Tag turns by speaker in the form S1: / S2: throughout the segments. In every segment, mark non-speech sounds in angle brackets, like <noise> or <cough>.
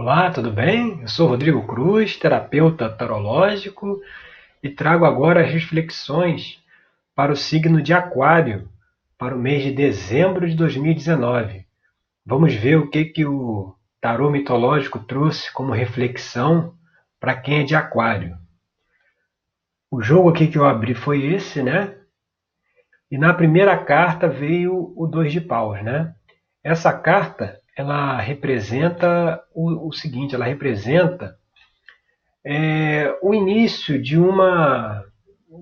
S1: Olá, tudo bem? Eu sou Rodrigo Cruz, terapeuta tarológico, e trago agora as reflexões para o signo de Aquário para o mês de dezembro de 2019. Vamos ver o que, que o tarô mitológico trouxe como reflexão para quem é de Aquário. O jogo aqui que eu abri foi esse, né? E na primeira carta veio o dois de paus, né? Essa carta ela representa o, o seguinte, ela representa é, o início de uma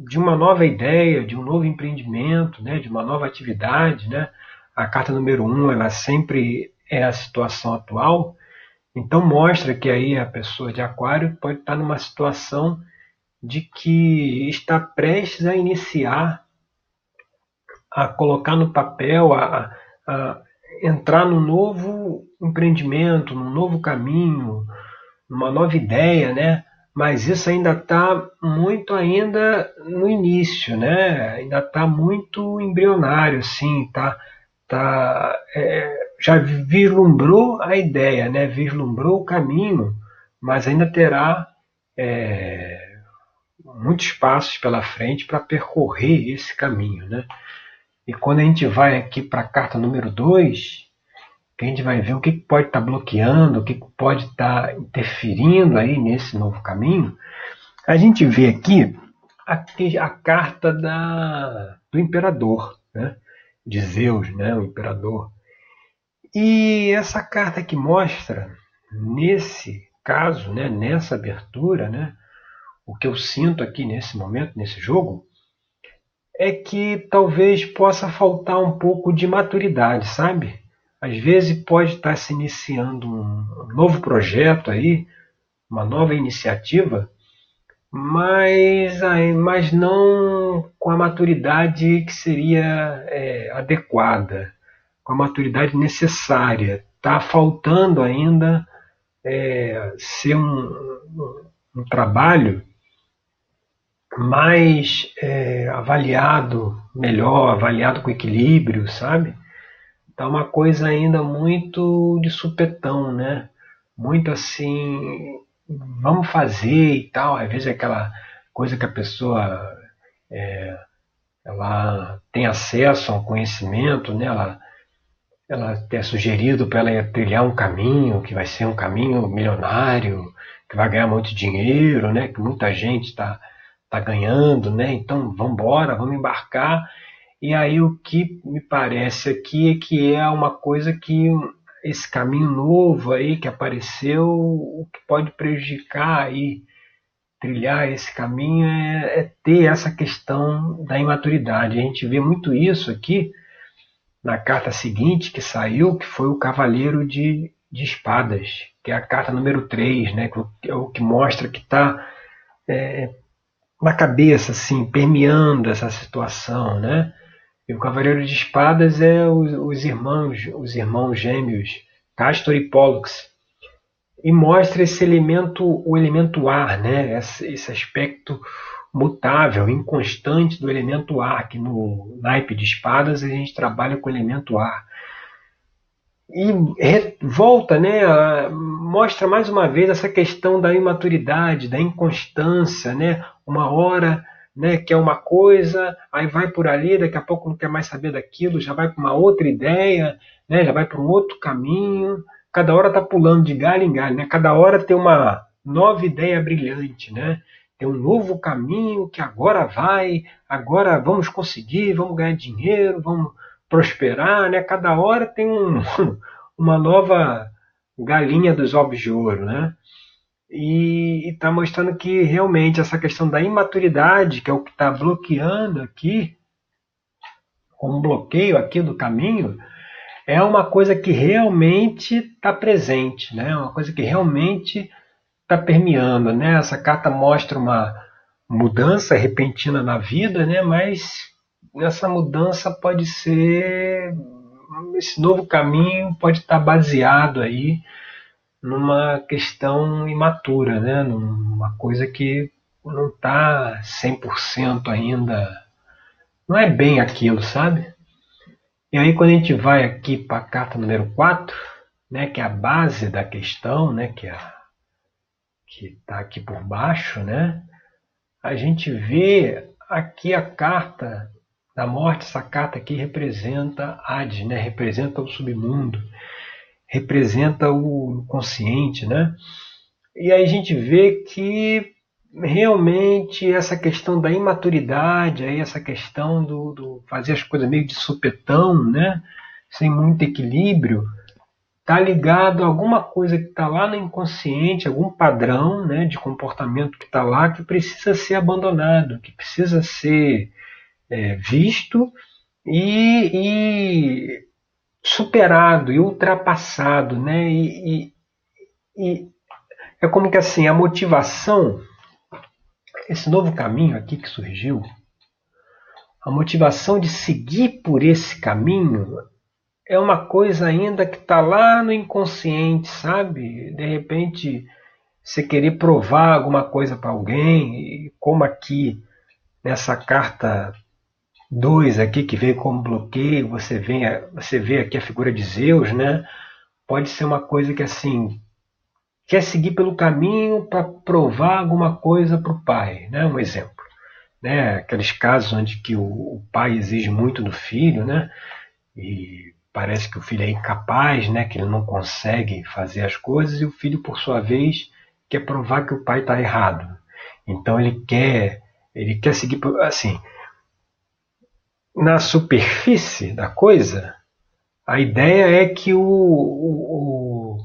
S1: de uma nova ideia, de um novo empreendimento, né, de uma nova atividade, né? A carta número um, ela sempre é a situação atual, então mostra que aí a pessoa de Aquário pode estar numa situação de que está prestes a iniciar, a colocar no papel, a, a, entrar num novo empreendimento, num novo caminho, numa nova ideia, né? Mas isso ainda está muito ainda no início, né? Ainda está muito embrionário, sim, tá, tá, é, já vislumbrou a ideia, né? Vislumbrou o caminho, mas ainda terá é, muitos passos pela frente para percorrer esse caminho, né? E quando a gente vai aqui para a carta número 2, a gente vai ver o que pode estar tá bloqueando, o que pode estar tá interferindo aí nesse novo caminho, a gente vê aqui a, a carta da, do imperador, né? de Zeus, né? o imperador. E essa carta que mostra, nesse caso, né? nessa abertura, né? o que eu sinto aqui nesse momento, nesse jogo, é que talvez possa faltar um pouco de maturidade, sabe? Às vezes pode estar se iniciando um novo projeto aí, uma nova iniciativa, mas, mas não com a maturidade que seria é, adequada, com a maturidade necessária. Está faltando ainda é, ser um, um, trabalho mais é, avaliado melhor, avaliado com equilíbrio, sabe? Tá uma coisa ainda muito de supetão, né? Muito assim, vamos fazer e tal. Às vezes é aquela coisa que a pessoa é, ela tem acesso a um conhecimento, né? Ela, ela é sugerido para ela trilhar um caminho que vai ser um caminho milionário, que vai ganhar muito dinheiro, né? Que muita gente está tá ganhando, né? Então vamos embora, vamos embarcar. E aí o que me parece aqui é que é uma coisa que esse caminho novo aí que apareceu, o que pode prejudicar aí trilhar esse caminho é, é, ter essa questão da imaturidade. A gente vê muito isso aqui na carta seguinte que saiu, que foi o Cavaleiro de, de Espadas, que é a carta número 3, né, que é o que mostra que está é, na cabeça, assim, permeando essa situação, né? E o Cavaleiro de Espadas é os, os irmãos, os irmãos gêmeos Castor e Pollux, e mostra esse elemento, o elemento ar, né? Esse, esse aspecto mutável, inconstante do elemento ar, que no naipe de espadas a gente trabalha com o elemento ar. E volta, né, mostra mais uma vez essa questão da imaturidade, da inconstância, né? Uma hora né, quer uma coisa, aí vai por ali, daqui a pouco não quer mais saber daquilo, já vai para uma outra ideia, né, já vai para um outro caminho. Cada hora está pulando de galho em galho, né? Cada hora tem uma nova ideia brilhante, né? Tem um novo caminho que agora vai, agora vamos conseguir, vamos ganhar dinheiro, vamos prosperar, né? Cada hora tem um, <laughs> uma nova galinha dos ovos de ouro, né? e está mostrando que realmente essa questão da imaturidade, que é o que está bloqueando aqui, um bloqueio aqui do caminho, é uma coisa que realmente está presente, né? uma coisa que realmente está permeando. Né? Essa carta mostra uma mudança repentina na vida, né? mas essa mudança pode ser. Esse novo caminho pode estar baseado aí numa questão imatura, né? numa coisa que não está 100% ainda, não é bem aquilo, sabe? E aí quando a gente vai aqui para a carta número 4, né, que é a base da questão, né, que é está aqui por baixo, né, a gente vê aqui a carta da morte, essa carta aqui representa Hades, né, representa o submundo, representa o consciente, né? E aí a gente vê que realmente essa questão da imaturidade, aí essa questão do, do fazer as coisas meio de supetão, né? sem muito equilíbrio, está ligado a alguma coisa que está lá no inconsciente, algum padrão né, de comportamento que está lá que precisa ser abandonado, que precisa ser é, visto e, e, superado e ultrapassado. Né? E, e, é como que assim, a motivação, esse novo caminho aqui que surgiu, a motivação de seguir por esse caminho é uma coisa ainda que está lá no inconsciente, sabe? De repente você querer provar alguma coisa para alguém, e como aqui nessa carta 2 aqui que veio como bloqueio, você vê, você vê aqui a figura de Zeus, né? Pode ser uma coisa que assim quer seguir pelo caminho para provar alguma coisa para o pai, né? Um exemplo, né? Aqueles casos onde que o, o pai exige muito do filho, né? E parece que o filho é incapaz, né, que ele não consegue fazer as coisas, e o filho, por sua vez, quer provar que o pai está errado. Então ele quer, ele quer seguir assim. Na superfície da coisa, a ideia é que o, o,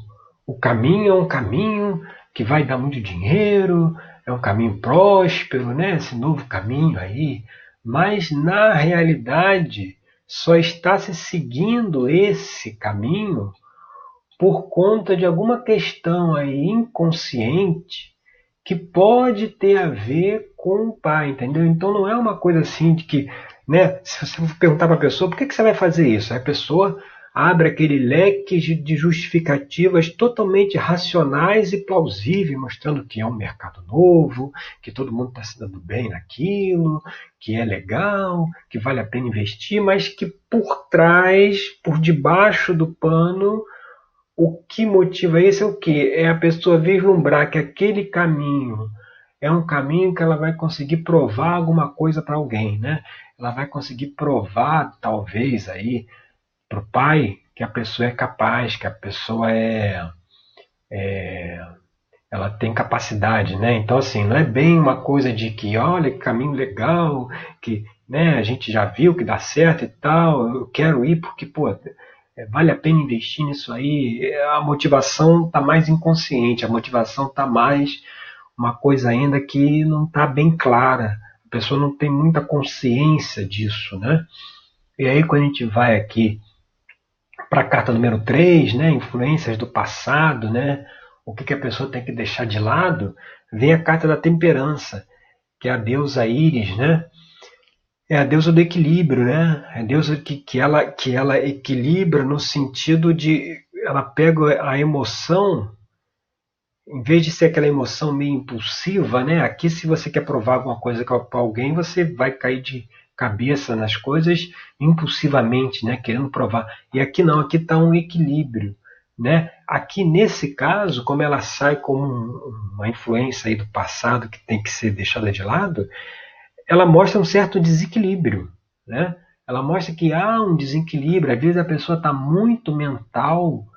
S1: o caminho é um caminho que vai dar muito dinheiro, é um caminho próspero, né? esse novo caminho aí. Mas na realidade, só está se seguindo esse caminho por conta de alguma questão aí inconsciente que pode ter a ver com o pai, entendeu? Então não é uma coisa assim de que, né, se você perguntar para a pessoa, por que, que você vai fazer isso? A pessoa abre aquele leque de justificativas totalmente racionais e plausíveis, mostrando que é um mercado novo, que todo mundo está se dando bem naquilo, que é legal, que vale a pena investir, mas que por trás, por debaixo do pano, o que motiva isso é o que? É a pessoa vislumbrar que aquele caminho é um caminho que ela vai conseguir provar alguma coisa para alguém, né? Ela vai conseguir provar, talvez, aí, para o pai que a pessoa é capaz, que a pessoa é, é, ela tem capacidade, né? Então assim, não é bem uma coisa de que olha que caminho legal, que né, a gente já viu que dá certo e tal, eu quero ir porque pô, é, vale a pena investir nisso aí. A motivação está mais inconsciente, a motivação está mais uma coisa ainda que não está bem clara. A pessoa não tem muita consciência disso, né? E aí quando a gente vai aqui para a carta número 3, né, influências do passado, né, o que, que a pessoa tem que deixar de lado, vem a carta da temperança, que é a deusa Íris, né? É a deusa do equilíbrio, né? É a deusa que, que, ela, que ela equilibra no sentido de ela pega a emoção, em vez de ser aquela emoção meio impulsiva, né? Aqui, se você quer provar alguma coisa para alguém, você vai cair de cabeça nas coisas impulsivamente, né, querendo provar. E aqui não, aqui está um equilíbrio. Né? Aqui nesse caso, como ela sai como uma influência aí do passado que tem que ser deixada de lado, ela mostra um certo desequilíbrio. Né? Ela mostra que há um desequilíbrio. Às vezes a pessoa está muito mental,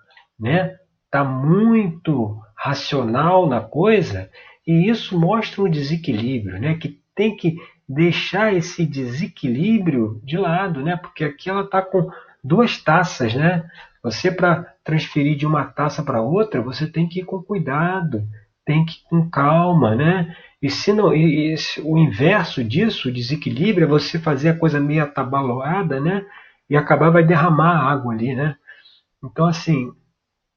S1: né? Está muito racional na coisa, e isso mostra um desequilíbrio, né? que tem que deixar esse desequilíbrio de lado, né? Porque aqui ela está com duas taças, né? Você para transferir de uma taça para outra, você tem que ir com cuidado, tem que ir com calma, né? E se não, e, e, o inverso disso, o desequilíbrio, é você fazer a coisa meio atabalhoada, né? E acabar vai derramar água ali, né? Então assim,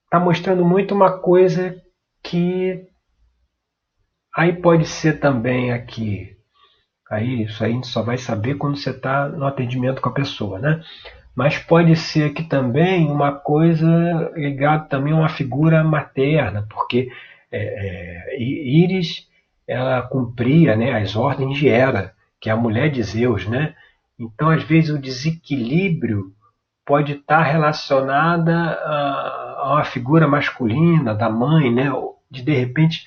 S1: está mostrando muito uma coisa que aí pode ser também aqui Aí isso aí a gente só vai saber quando você está no atendimento com a pessoa, né? Mas pode ser que também uma coisa ligada também a uma figura materna, porque é, é, Íris ela cumpria né, as ordens de Hera, que é a mulher de Zeus, né? Então às vezes o desequilíbrio pode estar relacionada a a figura masculina da mãe, né? De de repente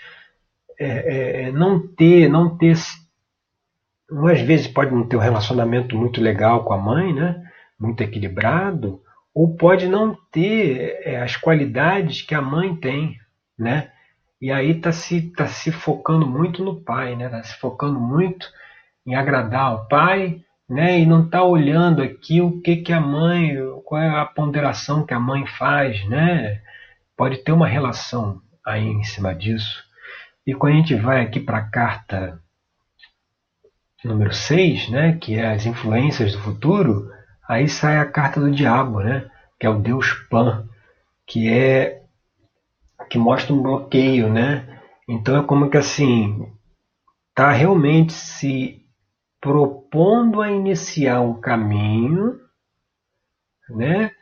S1: é, é, não ter, não ter, às vezes pode não ter um relacionamento muito legal com a mãe, né? Muito equilibrado, ou pode não ter é, as qualidades que a mãe tem, né? E aí está se, tá se focando muito no pai, né? Está se focando muito em agradar ao pai, né? E não está olhando aqui o que, que a mãe, qual é a ponderação que a mãe faz, né? Pode ter uma relação aí em cima disso. E quando a gente vai aqui para a carta número 6, né, que é as influências do futuro, aí sai a carta do diabo, né, que é o deus Pan, que é que mostra um bloqueio, né? Então é como que assim está realmente se propondo a iniciar um caminho, né?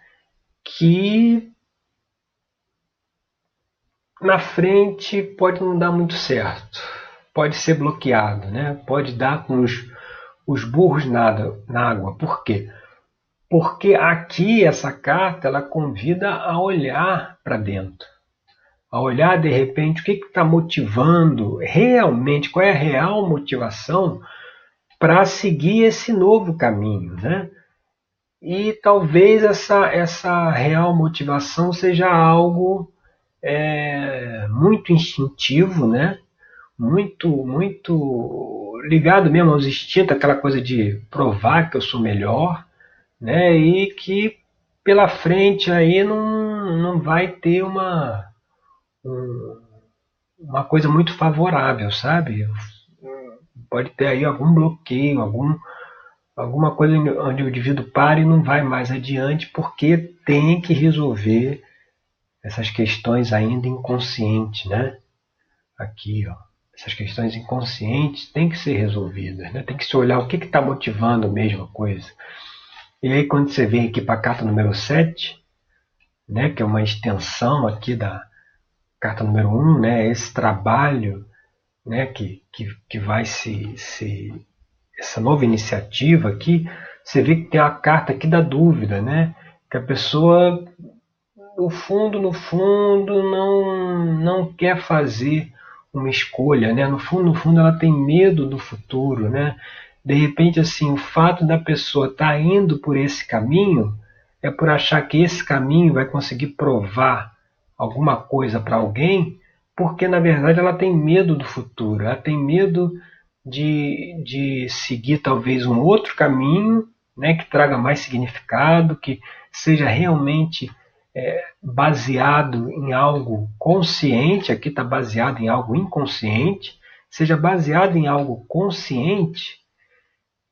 S1: Que na frente pode não dar muito certo, pode ser bloqueado, né? Pode dar com os, os burros nada, na água. Por quê? Porque aqui essa carta ela convida a olhar para dentro, a olhar de repente o que está motivando realmente, qual é a real motivação para seguir esse novo caminho, né? E talvez essa, essa real motivação seja algo é, muito instintivo, né? Muito, muito ligado mesmo aos instintos, aquela coisa de provar que eu sou melhor, né? E que pela frente aí não, não vai ter uma, um, uma coisa muito favorável, sabe? Pode ter aí algum bloqueio, algum, alguma coisa onde o indivíduo para e não vai mais adiante porque tem que resolver essas questões ainda inconscientes, né? Aqui, ó. Essas questões inconscientes têm que ser resolvidas, né? Tem que se olhar o que está motivando a coisa. E aí quando você vem aqui para a carta número 7, né, que é uma extensão aqui da carta número 1, né, esse trabalho né, que, que, que vai se, se. essa nova iniciativa aqui, você vê que tem a carta aqui da dúvida, né? Que a pessoa, no fundo, no fundo, não, não quer fazer uma escolha, né? No fundo, no fundo, ela tem medo do futuro, né? de repente assim o fato da pessoa estar tá indo por esse caminho é por achar que esse caminho vai conseguir provar alguma coisa para alguém, porque na verdade ela tem medo do futuro, ela tem medo de, de seguir talvez um outro caminho, né, que traga mais significado, que seja realmente é, baseado em algo consciente, aqui está baseado em algo inconsciente, seja baseado em algo consciente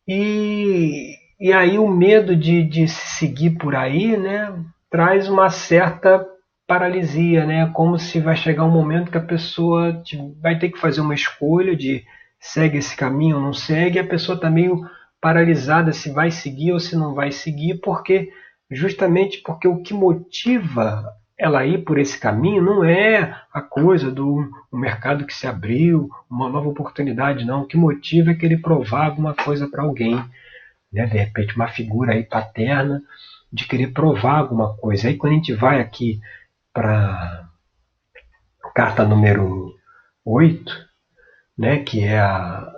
S1: e, e aí o medo de, de seguir por aí né, traz uma certa paralisia, né? Como se vai chegar um momento que a pessoa vai ter que fazer uma escolha de segue esse caminho ou não segue, e a pessoa está meio paralisada se vai seguir ou se não vai seguir, porque justamente porque o que motiva ela ir por esse caminho não é a coisa do um mercado que se abriu, uma nova oportunidade, não. O que motiva é que ele provar alguma coisa para alguém. Né? De repente, uma figura aí paterna de querer provar alguma coisa. Aí, quando a gente vai aqui para carta número 8, né, que é a,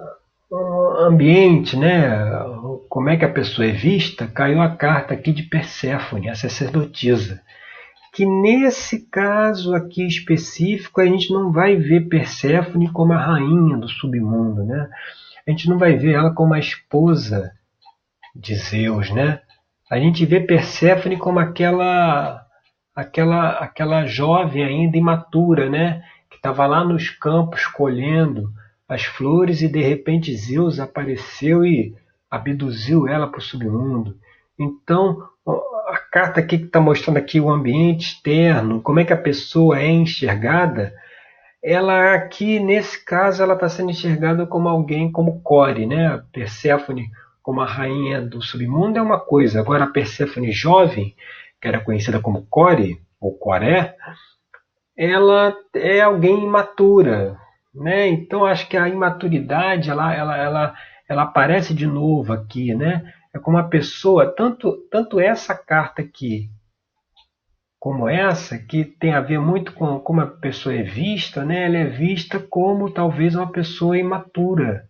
S1: o ambiente, né, como é que a pessoa é vista, caiu a carta aqui de Perséfone, a sacerdotisa que nesse caso aqui específico a gente não vai ver Perséfone como a rainha do submundo, né? A gente não vai ver ela como a esposa de Zeus, né? A gente vê Perséfone como aquela aquela aquela jovem ainda imatura, né? Que estava lá nos campos colhendo as flores e de repente Zeus apareceu e abduziu ela para o submundo. Então a carta aqui que está mostrando aqui o ambiente externo, como é que a pessoa é enxergada, ela aqui, nesse caso, ela está sendo enxergada como alguém como Core, né? A Perséfone como a rainha do submundo é uma coisa. Agora a Perséfone jovem, que era conhecida como Core, ou Coré, ela é alguém imatura, né? Então acho que a imaturidade ela, ela, ela, ela aparece de novo aqui, né? É como a pessoa, tanto, tanto essa carta aqui, como essa, que tem a ver muito com como a pessoa é vista, né? Ela é vista como talvez uma pessoa imatura,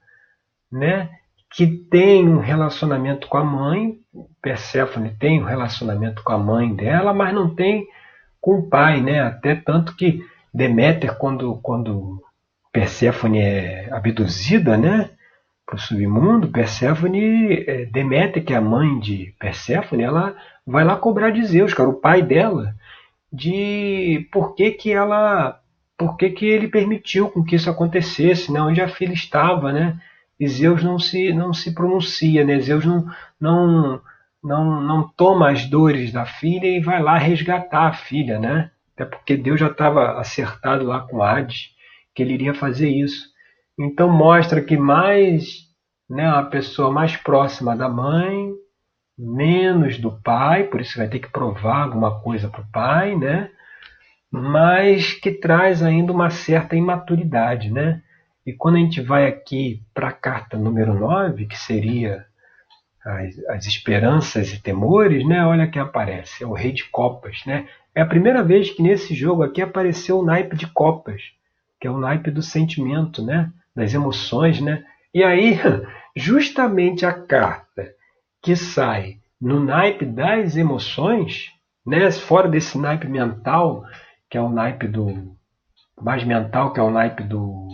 S1: né? Que tem um relacionamento com a mãe, Perséfone tem um relacionamento com a mãe dela, mas não tem com o pai, né? Até tanto que Deméter, quando, quando Perséfone é abduzida, né? Para o submundo, Perséfone, é, Deméter, que é a mãe de Perséfone, ela vai lá cobrar de Zeus, cara, o pai dela, de por que, que ela. Por que, que ele permitiu com que isso acontecesse, né? onde a filha estava, né? E Zeus não se, não se pronuncia, né? Zeus não, não, não, não toma as dores da filha e vai lá resgatar a filha, né? Até porque Deus já estava acertado lá com Hades que ele iria fazer isso. Então mostra que mais, né, uma pessoa mais próxima da mãe, menos do pai, por isso vai ter que provar alguma coisa para o pai, né? Mas que traz ainda uma certa imaturidade, né? E quando a gente vai aqui para a carta número 9, que seria as, as, esperanças e temores, né? Olha que aparece, é o rei de copas, né? É a primeira vez que nesse jogo aqui apareceu o naipe de copas, que é o naipe do sentimento, né? Das emoções, né? E aí, <laughs> justamente a carta que sai no naipe das emoções, né, fora desse naipe mental, que é o naipe do mais mental, que é o naipe do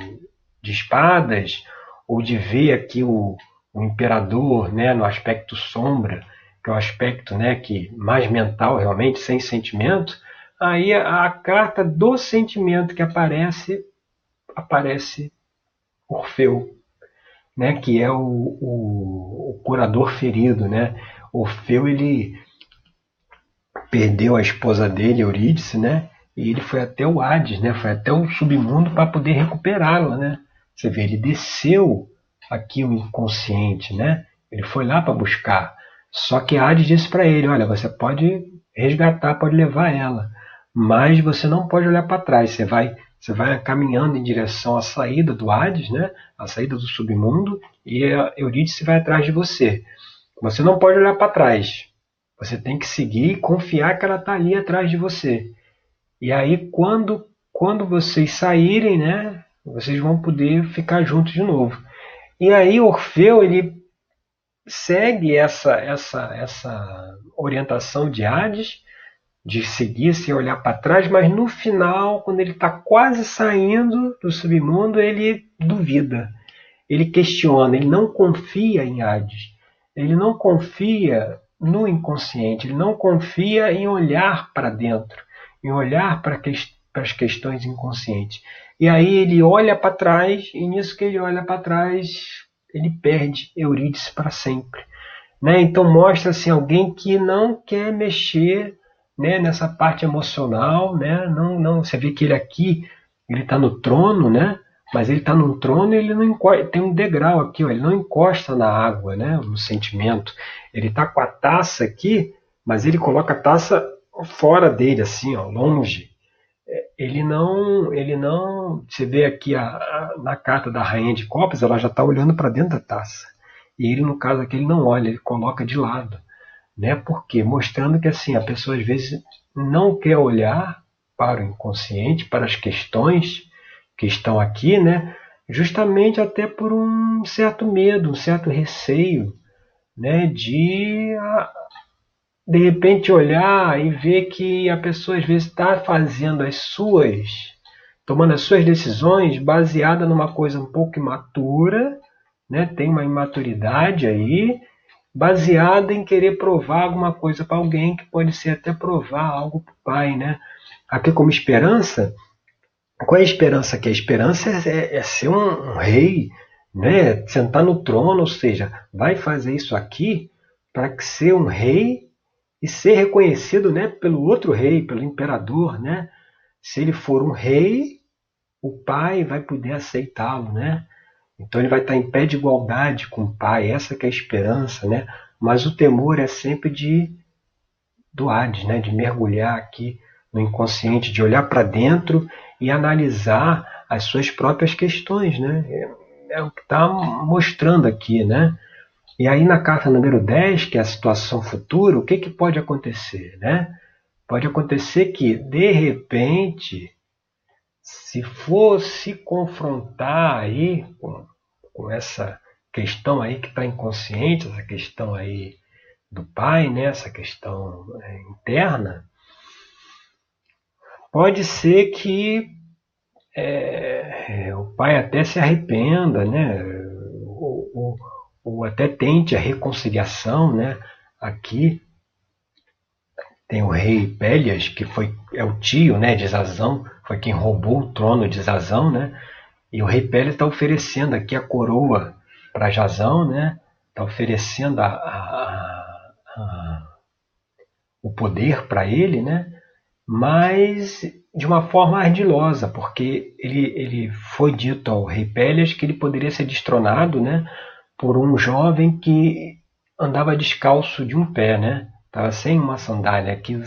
S1: de espadas, ou de ver aqui o, o imperador, né, no aspecto sombra, que é o aspecto, né, que mais mental realmente, sem sentimento, aí a, a carta do sentimento que aparece aparece Orfeu, né, que é o, o, o curador ferido, né? Orfeu ele perdeu a esposa dele, Eurídice, né? E ele foi até o Hades, né? Foi até o submundo para poder recuperá-la, né? Você vê, ele desceu aqui o inconsciente, né? Ele foi lá para buscar. Só que Hades disse para ele: Olha, você pode resgatar, pode levar ela, mas você não pode olhar para trás. Você vai você vai caminhando em direção à saída do Hades, né? a saída do submundo, e Eurídice vai atrás de você. Você não pode olhar para trás. Você tem que seguir e confiar que ela está ali atrás de você. E aí, quando, quando vocês saírem, né, vocês vão poder ficar juntos de novo. E aí, Orfeu ele segue essa, essa, essa orientação de Hades de seguir sem olhar para trás, mas no final, quando ele está quase saindo do submundo, ele duvida, ele questiona, ele não confia em Hades, ele não confia no inconsciente, ele não confia em olhar para dentro, em olhar para, para as questões inconscientes. E aí ele olha para trás, e nisso que ele olha para trás, ele perde Eurídice para sempre. Né? Então mostra assim, alguém que não quer mexer né, nessa parte emocional, né? Não, não, você vê que ele aqui, ele está no trono, né? Mas ele está no trono e ele não encosta, tem um degrau aqui, ó, ele não encosta na água, né? No sentimento. Ele está com a taça aqui, mas ele coloca a taça fora dele, assim, ó, longe. Ele não, ele não. Você vê aqui a, a, na carta da rainha de copas, ela já está olhando para dentro da taça. E ele, no caso aqui, ele não olha, ele coloca de lado né? Porque mostrando que assim a pessoa às vezes não quer olhar para o inconsciente, para as questões que estão aqui, né? Justamente até por um certo medo, um certo receio, né? De de repente olhar e ver que a pessoa às vezes está fazendo as suas, tomando as suas decisões baseada numa coisa um pouco imatura, né? Tem uma imaturidade aí baseada em querer provar alguma coisa para alguém, que pode ser até provar algo para o pai. Né? Aqui, como esperança, qual é a esperança aqui? A esperança é, é ser um, um, rei, né? sentar no trono, ou seja, vai fazer isso aqui para ser um rei e ser reconhecido né, pelo outro rei, pelo imperador. Né? Se ele for um rei, o pai vai poder aceitá-lo. Né? Então ele vai estar em pé de igualdade com o Pai, essa que é a esperança, né? Mas o temor é sempre de do né? De mergulhar aqui no inconsciente, de olhar para dentro e analisar as suas próprias questões, né? É, é o que está mostrando aqui, né? E aí na carta número 10, que é a situação futura, o que, que pode acontecer, né? Pode acontecer que, de repente, se fosse confrontar aí com, com essa questão aí que está inconsciente, essa questão aí do pai, né, essa questão é, interna, pode ser que é, o pai até se arrependa, né, ou, ou, ou, até tente a reconciliação, né, aqui tem o rei Pélias, que foi é o tio, né, de Zazão, foi quem roubou o trono de Zazão, né, e o rei Pélias está oferecendo aqui a coroa para Jazão, né, está oferecendo a, a, a, o poder para ele, né, mas de uma forma ardilosa, porque ele, ele foi dito ao rei Pélias que ele poderia ser destronado né, por um jovem que andava descalço de um pé, né? Estava sem uma sandália. Aqui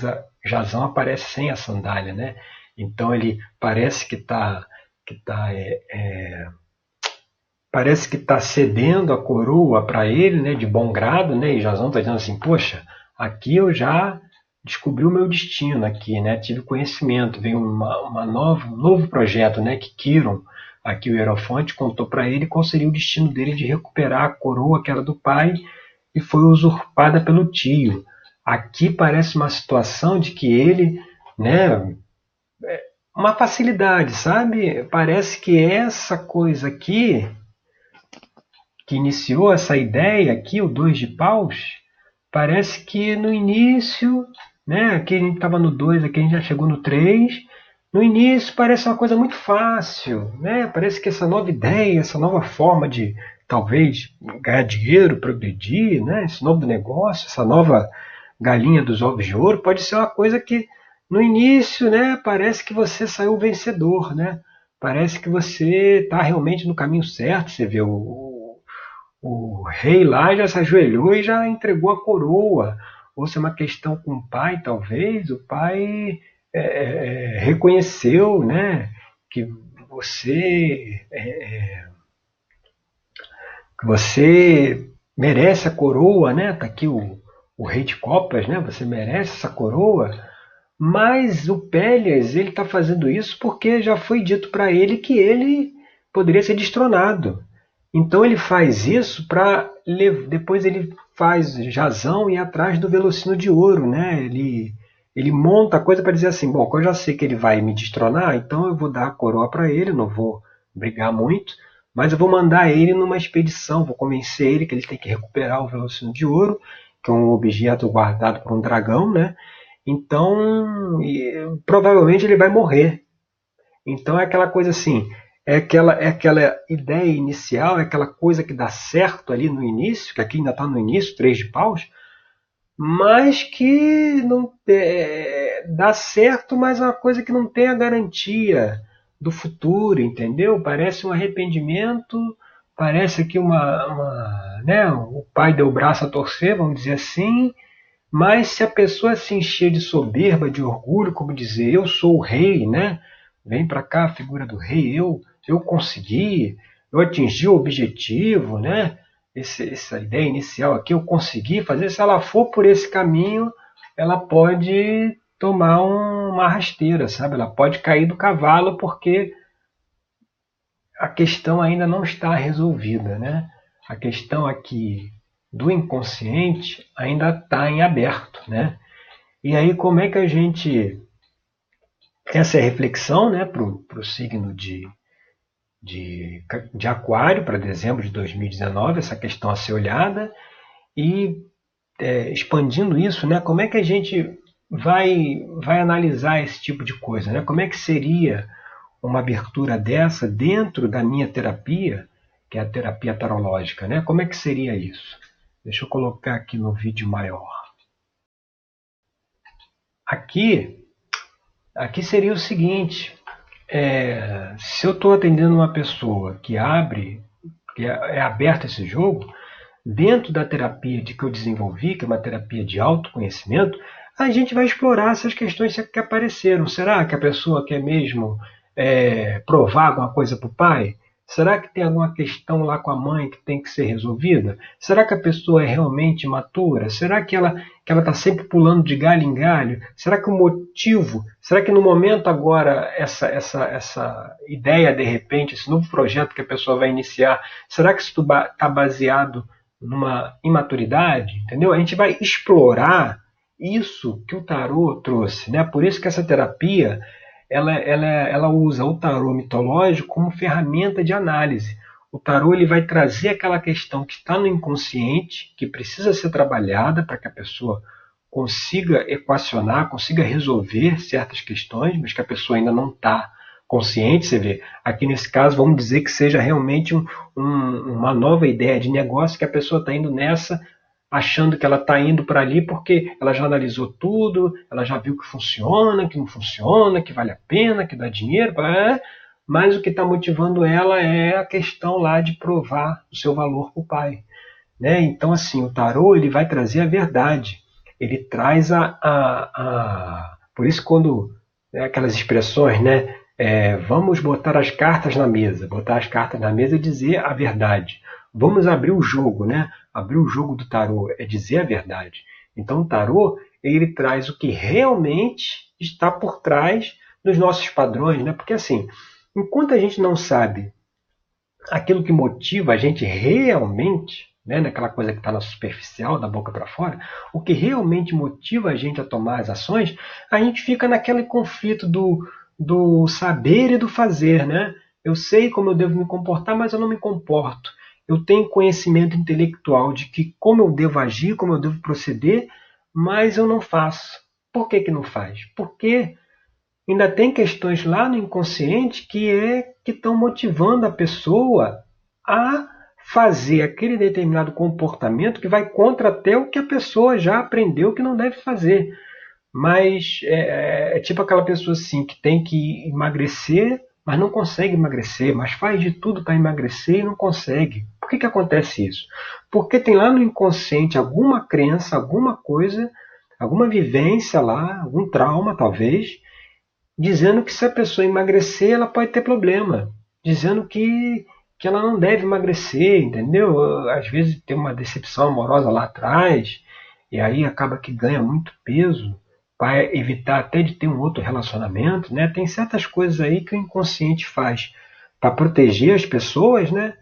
S1: Jazão aparece sem a sandália, né? Então ele parece que está que tá, é, é, parece que está cedendo a coroa para ele, né? De bom grado, né? E Jazão está dizendo assim, poxa, aqui eu já descobri o meu destino aqui, né? Tive conhecimento, veio uma, uma um novo projeto, né? Que Kiron, aqui o Hierofonte, contou para ele qual seria o destino dele de recuperar a coroa que era do pai e foi usurpada pelo tio. Aqui parece uma situação de que ele, né? É uma facilidade, sabe? Parece que essa coisa aqui que iniciou essa ideia aqui, o dois de paus, parece que no início né? Aqui a gente estava no 2, aqui a gente já chegou no 3. No início parece uma coisa muito fácil, né? Parece que essa nova ideia, essa nova forma de talvez ganhar dinheiro, progredir, né? Esse novo negócio, essa nova galinha dos ovos de ouro pode ser uma coisa que no início, né? Parece que você saiu vencedor, né? Parece que você está realmente no caminho certo. Você vê o, o rei lá já se ajoelhou e já entregou a coroa ou se é uma questão com o pai, talvez, o pai é, é, é reconheceu né, que você, é, é, que você merece a coroa, né? Tá aqui o, o rei de copas, né? Você merece essa coroa. Mas o Pélias, ele está fazendo isso porque já foi dito para ele que ele poderia ser destronado. Então ele faz isso para depois ele faz jazão e atrás do velocino de ouro, né? Ele ele monta a coisa para dizer assim, bom, eu já sei que ele vai me destronar, então eu vou dar a coroa para ele, não vou brigar muito, mas eu vou mandar ele numa expedição, vou convencer ele que ele tem que recuperar o velocino de ouro, que é um objeto guardado por um dragão, né? Então, provavelmente ele vai morrer. Então é aquela coisa assim, é aquela, é aquela ideia inicial, é aquela coisa que dá certo ali no início, que aqui ainda está no início, três de paus, mas que não é, dá certo, mas é uma coisa que não tem a garantia do futuro, entendeu? Parece um arrependimento, parece que uma, uma né, o pai deu o braço a torcer, vamos dizer assim, mas se a pessoa se encher de soberba, de orgulho, como dizer, eu sou o rei, né? Vem para cá a figura do rei, eu eu consegui, eu atingi o objetivo, né? Esse, essa ideia inicial aqui, eu consegui fazer. Se ela for por esse caminho, ela pode tomar um, uma rasteira, sabe? Ela pode cair do cavalo porque a questão ainda não está resolvida, né? A questão aqui do inconsciente ainda está em aberto, né? E aí como é que a gente essa é a reflexão, né, para o signo de de, de Aquário para dezembro de 2019, essa questão a ser olhada, e é, expandindo isso, né, como é que a gente vai, vai analisar esse tipo de coisa? Né? Como é que seria uma abertura dessa dentro da minha terapia, que é a terapia tarológica? Né? Como é que seria isso? Deixa eu colocar aqui no vídeo maior. Aqui, aqui seria o seguinte: é, se eu estou atendendo uma pessoa que abre, que é, é aberto esse jogo, dentro da terapia de que eu desenvolvi, que é uma terapia de autoconhecimento, a gente vai explorar essas questões que apareceram. Será que a pessoa quer mesmo é, provar alguma coisa para o pai? Será que tem alguma questão lá com a mãe que tem que ser resolvida? Será que a pessoa é realmente matura? Será que ela que ela está sempre pulando de galho em galho? Será que o motivo? Será que no momento agora essa essa essa ideia de repente esse novo projeto que a pessoa vai iniciar, será que isso está baseado numa imaturidade? Entendeu? A gente vai explorar isso que o tarô trouxe, né? Por isso que essa terapia ela, ela, ela usa o tarô mitológico como ferramenta de análise. O tarô ele vai trazer aquela questão que está no inconsciente, que precisa ser trabalhada para que a pessoa consiga equacionar, consiga resolver certas questões, mas que a pessoa ainda não está consciente. Você vê, aqui nesse caso, vamos dizer que seja realmente um, um, uma nova ideia de negócio que a pessoa está indo nessa achando que ela está indo para ali porque ela já analisou tudo, ela já viu que funciona, que não funciona, que vale a pena, que dá dinheiro, mas o que está motivando ela é a questão lá de provar o seu valor para o pai. Né? Então, assim, o tarô ele vai trazer a verdade, ele traz a. a, a... Por isso, quando né, aquelas expressões, né? É, vamos botar as cartas na mesa, botar as cartas na mesa e dizer a verdade. Vamos abrir o jogo, né? Abrir o jogo do tarô é dizer a verdade. Então o tarô ele traz o que realmente está por trás dos nossos padrões, né? Porque assim, enquanto a gente não sabe aquilo que motiva a gente realmente, né, naquela coisa que está na superficial, da boca para fora, o que realmente motiva a gente a tomar as ações, a gente fica naquele conflito do, do saber e do fazer, né? Eu sei como eu devo me comportar, mas eu não me comporto eu tenho conhecimento intelectual de que como eu devo agir, como eu devo proceder, mas eu não faço. Por que, que não faz? Porque ainda tem questões lá no inconsciente que é que estão motivando a pessoa a fazer aquele determinado comportamento que vai contra até o que a pessoa já aprendeu que não deve fazer. Mas é, é, é tipo aquela pessoa assim que tem que emagrecer, mas não consegue emagrecer, mas faz de tudo para emagrecer e não consegue. Por que, que acontece isso? Porque tem lá no inconsciente alguma crença, alguma coisa, alguma vivência lá, algum trauma talvez, dizendo que se a pessoa emagrecer, ela pode ter problema. Dizendo que, que ela não deve emagrecer, entendeu? Às vezes tem uma decepção amorosa lá atrás, e aí acaba que ganha muito peso para evitar até de ter um outro relacionamento, né? Tem certas coisas aí que o inconsciente faz para proteger as pessoas, né?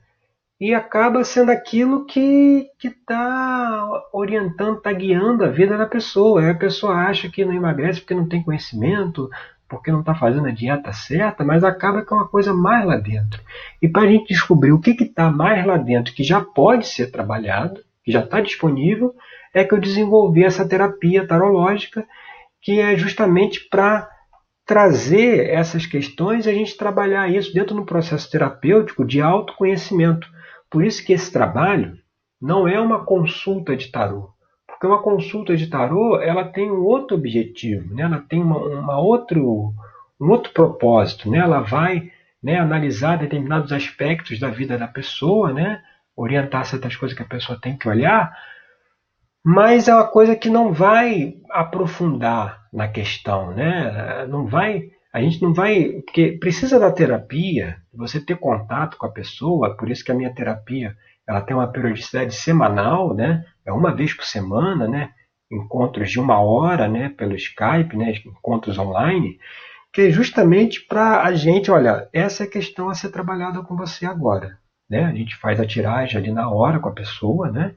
S1: E acaba sendo aquilo que está orientando, está guiando a vida da pessoa. A pessoa acha que não emagrece porque não tem conhecimento, porque não está fazendo a dieta certa, mas acaba que é uma coisa mais lá dentro. E para a gente descobrir o que está mais lá dentro, que já pode ser trabalhado, que já está disponível, é que eu desenvolvi essa terapia tarológica, que é justamente para trazer essas questões e a gente trabalhar isso dentro do processo terapêutico de autoconhecimento. Por isso que esse trabalho não é uma consulta de tarô, porque uma consulta de tarô ela tem um outro objetivo, né? ela tem uma, uma outro, um outro propósito, né? ela vai né, analisar determinados aspectos da vida da pessoa, né? orientar certas coisas que a pessoa tem que olhar, mas é uma coisa que não vai aprofundar na questão, né? não vai a gente não vai. Porque precisa da terapia, você ter contato com a pessoa, por isso que a minha terapia ela tem uma periodicidade semanal, né? É uma vez por semana, né? Encontros de uma hora, né? Pelo Skype, né? Encontros online, que é justamente para a gente, olha, essa é a questão a ser trabalhada com você agora, né? A gente faz a tiragem ali na hora com a pessoa, né?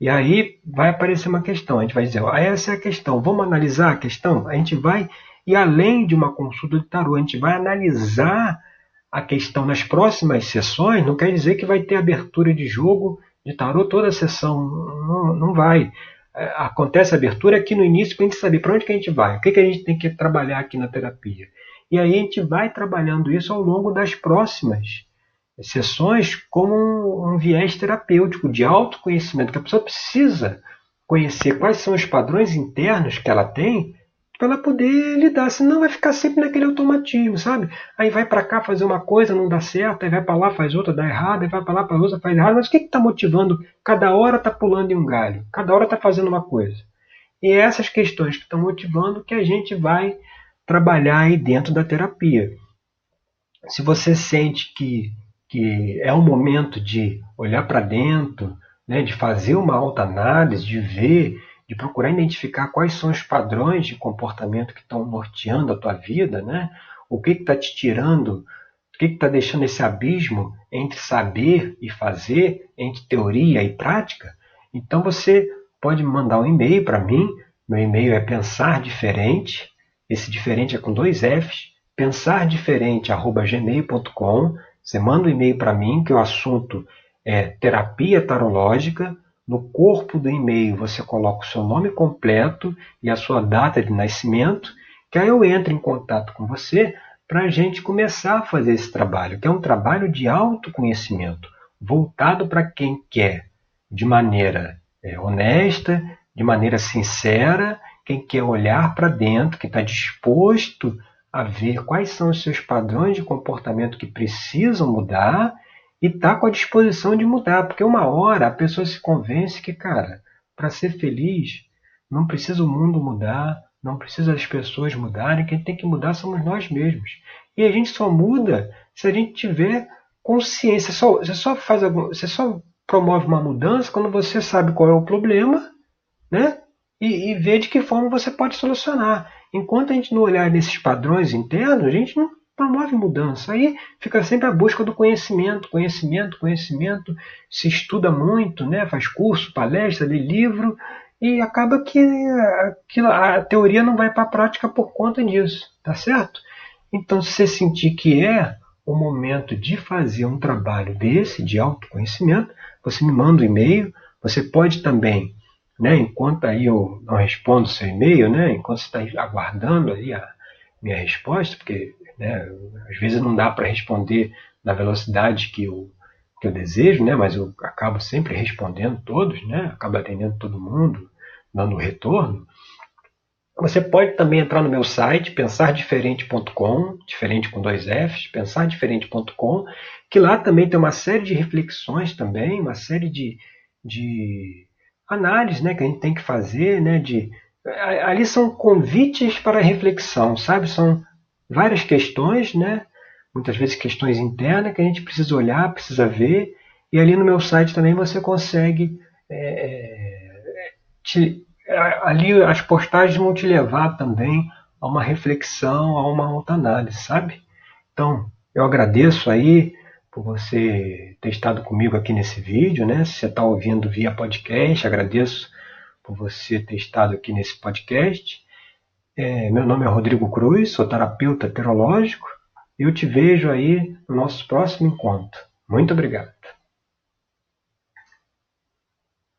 S1: E aí vai aparecer uma questão, a gente vai dizer, essa é a questão, vamos analisar a questão? A gente vai e além de uma consulta de tarô, a gente vai analisar a questão nas próximas sessões, não quer dizer que vai ter abertura de jogo de tarô toda a sessão, não, não vai. É, acontece a abertura aqui no início para a gente saber para onde que a gente vai, o que, que a gente tem que trabalhar aqui na terapia. E aí a gente vai trabalhando isso ao longo das próximas sessões como um, um viés terapêutico de autoconhecimento, que a pessoa precisa conhecer quais são os padrões internos que ela tem para ela poder lidar, senão vai ficar sempre naquele automatismo, sabe? Aí vai para cá fazer uma coisa, não dá certo, aí vai para lá, faz outra, dá errado, aí vai para lá, faz outra, faz errado, mas o que está motivando? Cada hora está pulando em um galho, cada hora está fazendo uma coisa. E é essas questões que estão motivando que a gente vai trabalhar aí dentro da terapia. Se você sente que que é o momento de olhar para dentro, né, de fazer uma autoanálise, de ver, procurar identificar quais são os padrões de comportamento que estão norteando a tua vida, né? O que está te tirando, o que está deixando esse abismo entre saber e fazer, entre teoria e prática? Então você pode mandar um e-mail para mim. Meu e-mail é pensar diferente. Esse diferente é com dois F's. pensardiferente@gmail.com. Você manda um e-mail para mim que o assunto é terapia tarológica. No corpo do e-mail você coloca o seu nome completo e a sua data de nascimento, que aí eu entro em contato com você para a gente começar a fazer esse trabalho, que é um trabalho de autoconhecimento, voltado para quem quer, de maneira é, honesta, de maneira sincera, quem quer olhar para dentro, que está disposto a ver quais são os seus padrões de comportamento que precisam mudar e tá com a disposição de mudar, porque uma hora a pessoa se convence que, cara, para ser feliz, não precisa o mundo mudar, não precisa as pessoas mudarem, quem tem que mudar somos nós mesmos. E a gente só muda se a gente tiver consciência. Só, você só faz você só promove uma mudança quando você sabe qual é o problema, né? E, e vê de que forma você pode solucionar. Enquanto a gente não olhar nesses padrões internos, a gente não promove mudança. Aí fica sempre a busca do conhecimento, conhecimento, conhecimento, se estuda muito, né? faz curso, palestra, lê livro, e acaba que a, a teoria não vai para a prática por conta disso, tá certo? Então, se você sentir que é o momento de fazer um trabalho desse, de autoconhecimento, você me manda um e-mail, você pode também, né, enquanto aí eu não respondo seu e-mail, né, enquanto você está aguardando aí a minha resposta, porque né? Às vezes não dá para responder na velocidade que eu, que eu desejo, né? mas eu acabo sempre respondendo todos, né? acabo atendendo todo mundo, dando retorno. Você pode também entrar no meu site, pensardiferente.com, diferente com dois Fs, pensardiferente.com, que lá também tem uma série de reflexões também, uma série de, de análises né, que a gente tem que fazer, né, de, ali são convites para reflexão, sabe? São várias questões, né? muitas vezes questões internas que a gente precisa olhar, precisa ver, e ali no meu site também você consegue. É, é te, ali as postagens vão te levar também a uma reflexão, a uma autoanálise, sabe? Então, eu agradeço aí por você ter estado comigo aqui nesse vídeo, né? Se você está ouvindo via podcast, agradeço por você ter estado aqui nesse podcast. É, meu nome é Rodrigo Cruz, sou terapeuta terológico eu te vejo aí no nosso próximo encontro. Muito obrigado.